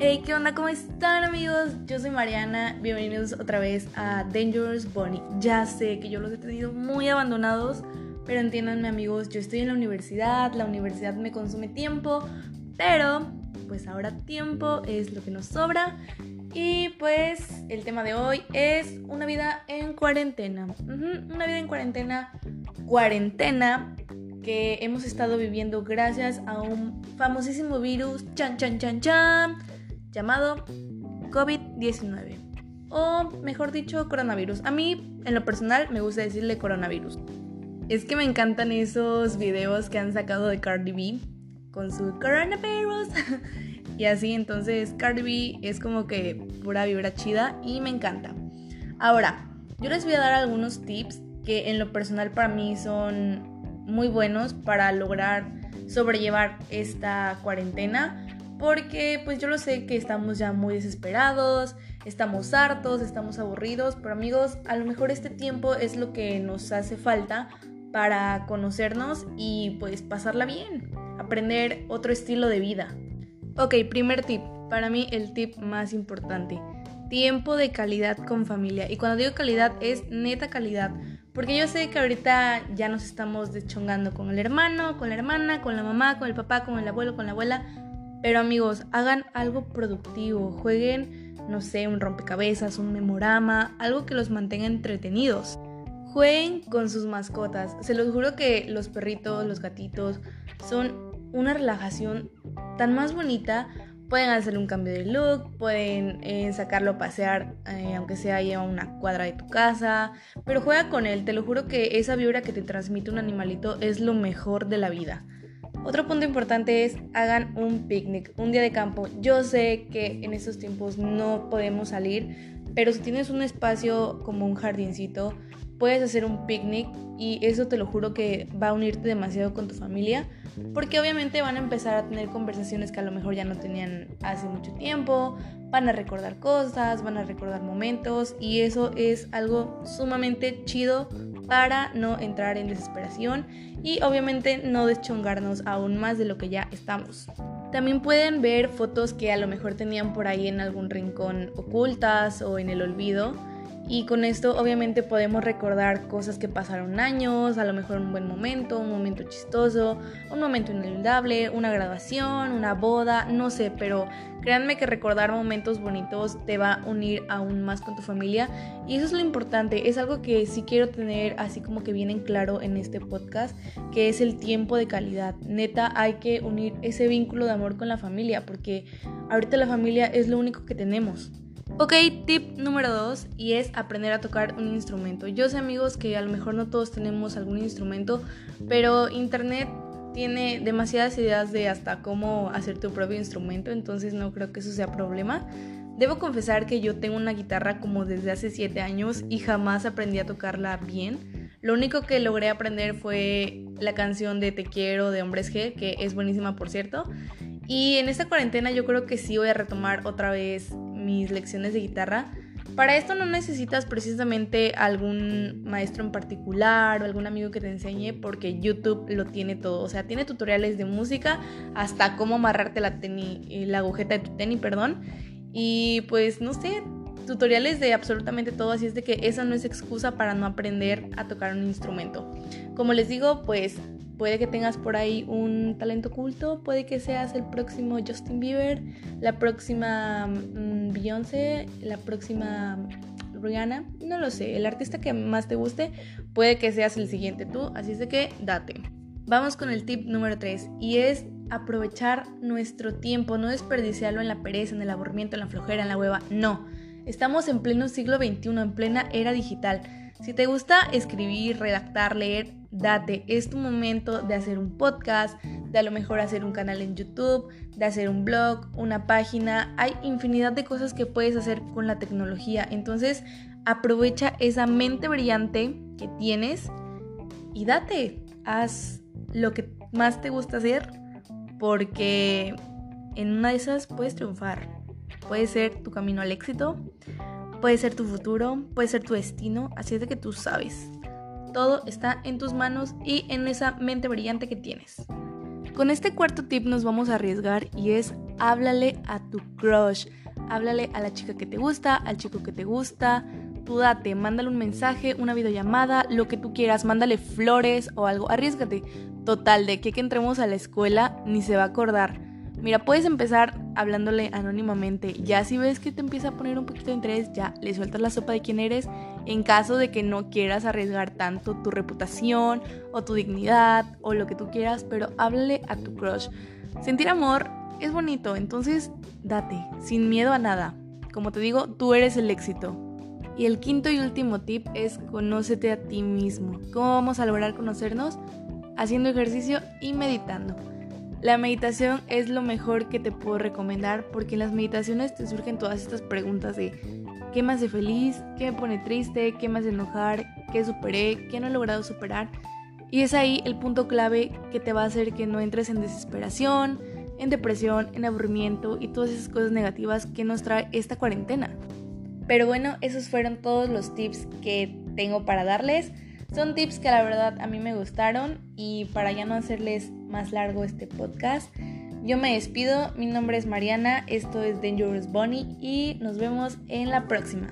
Hey, ¿qué onda? ¿Cómo están amigos? Yo soy Mariana, bienvenidos otra vez a Dangerous Bunny. Ya sé que yo los he tenido muy abandonados, pero entiéndanme amigos, yo estoy en la universidad, la universidad me consume tiempo, pero pues ahora tiempo es lo que nos sobra. Y pues el tema de hoy es una vida en cuarentena. una vida en cuarentena, cuarentena que hemos estado viviendo gracias a un famosísimo virus, chan chan chan chan llamado COVID-19 o mejor dicho coronavirus. A mí en lo personal me gusta decirle coronavirus. Es que me encantan esos videos que han sacado de Cardi B con su coronavirus y así entonces Cardi B es como que pura vibra chida y me encanta. Ahora, yo les voy a dar algunos tips que en lo personal para mí son muy buenos para lograr sobrellevar esta cuarentena porque pues yo lo sé que estamos ya muy desesperados, estamos hartos, estamos aburridos, pero amigos, a lo mejor este tiempo es lo que nos hace falta para conocernos y pues pasarla bien, aprender otro estilo de vida. Ok, primer tip, para mí el tip más importante, tiempo de calidad con familia. Y cuando digo calidad es neta calidad, porque yo sé que ahorita ya nos estamos deschongando con el hermano, con la hermana, con la mamá, con el papá, con el abuelo, con la abuela pero amigos, hagan algo productivo, jueguen, no sé, un rompecabezas, un memorama, algo que los mantenga entretenidos. Jueguen con sus mascotas. Se los juro que los perritos, los gatitos son una relajación tan más bonita. Pueden hacer un cambio de look, pueden eh, sacarlo a pasear, eh, aunque sea ahí a una cuadra de tu casa, pero juega con él. Te lo juro que esa vibra que te transmite un animalito es lo mejor de la vida. Otro punto importante es hagan un picnic, un día de campo. Yo sé que en estos tiempos no podemos salir, pero si tienes un espacio como un jardincito, puedes hacer un picnic y eso te lo juro que va a unirte demasiado con tu familia porque obviamente van a empezar a tener conversaciones que a lo mejor ya no tenían hace mucho tiempo, van a recordar cosas, van a recordar momentos y eso es algo sumamente chido para no entrar en desesperación y obviamente no deschongarnos aún más de lo que ya estamos. También pueden ver fotos que a lo mejor tenían por ahí en algún rincón ocultas o en el olvido y con esto obviamente podemos recordar cosas que pasaron años, a lo mejor un buen momento, un momento chistoso, un momento inolvidable, una graduación, una boda, no sé, pero créanme que recordar momentos bonitos te va a unir aún más con tu familia y eso es lo importante, es algo que sí quiero tener así como que bien en claro en este podcast, que es el tiempo de calidad. Neta, hay que unir ese vínculo de amor con la familia porque ahorita la familia es lo único que tenemos. Ok, tip número 2 y es aprender a tocar un instrumento. Yo sé amigos que a lo mejor no todos tenemos algún instrumento, pero internet tiene demasiadas ideas de hasta cómo hacer tu propio instrumento, entonces no creo que eso sea problema. Debo confesar que yo tengo una guitarra como desde hace 7 años y jamás aprendí a tocarla bien. Lo único que logré aprender fue la canción de Te quiero de Hombres G, que es buenísima por cierto. Y en esta cuarentena yo creo que sí voy a retomar otra vez mis lecciones de guitarra. Para esto no necesitas precisamente algún maestro en particular o algún amigo que te enseñe porque YouTube lo tiene todo. O sea, tiene tutoriales de música hasta cómo amarrarte la, eh, agujeta de tu tenis, perdón. Y pues no sé, tutoriales de absolutamente todo, así es de que esa no es excusa para no aprender a tocar un instrumento. Como les digo, pues Puede que tengas por ahí un talento oculto, puede que seas el próximo Justin Bieber, la próxima mm, Beyoncé, la próxima Rihanna, no lo sé, el artista que más te guste, puede que seas el siguiente tú, así es de que date. Vamos con el tip número 3 y es aprovechar nuestro tiempo, no desperdiciarlo en la pereza, en el aburrimiento, en la flojera, en la hueva, no. Estamos en pleno siglo XXI, en plena era digital. Si te gusta escribir, redactar, leer, date, es tu momento de hacer un podcast, de a lo mejor hacer un canal en YouTube, de hacer un blog, una página. Hay infinidad de cosas que puedes hacer con la tecnología. Entonces, aprovecha esa mente brillante que tienes y date. Haz lo que más te gusta hacer porque en una de esas puedes triunfar. Puede ser tu camino al éxito Puede ser tu futuro, puede ser tu destino, así es de que tú sabes. Todo está en tus manos y en esa mente brillante que tienes. Con este cuarto tip nos vamos a arriesgar y es háblale a tu crush, háblale a la chica que te gusta, al chico que te gusta, tú date, mándale un mensaje, una videollamada, lo que tú quieras, mándale flores o algo, arriesgate. Total, de que que entremos a la escuela ni se va a acordar. Mira, puedes empezar hablándole anónimamente. Ya si ves que te empieza a poner un poquito de interés, ya le sueltas la sopa de quién eres. En caso de que no quieras arriesgar tanto tu reputación o tu dignidad o lo que tú quieras, pero háblale a tu crush. Sentir amor es bonito, entonces date, sin miedo a nada. Como te digo, tú eres el éxito. Y el quinto y último tip es conócete a ti mismo. ¿Cómo vamos a lograr conocernos? Haciendo ejercicio y meditando. La meditación es lo mejor que te puedo recomendar porque en las meditaciones te surgen todas estas preguntas de qué me hace feliz, qué me pone triste, qué me hace enojar, qué superé, qué no he logrado superar. Y es ahí el punto clave que te va a hacer que no entres en desesperación, en depresión, en aburrimiento y todas esas cosas negativas que nos trae esta cuarentena. Pero bueno, esos fueron todos los tips que tengo para darles. Son tips que la verdad a mí me gustaron y para ya no hacerles más largo este podcast, yo me despido. Mi nombre es Mariana, esto es Dangerous Bunny y nos vemos en la próxima.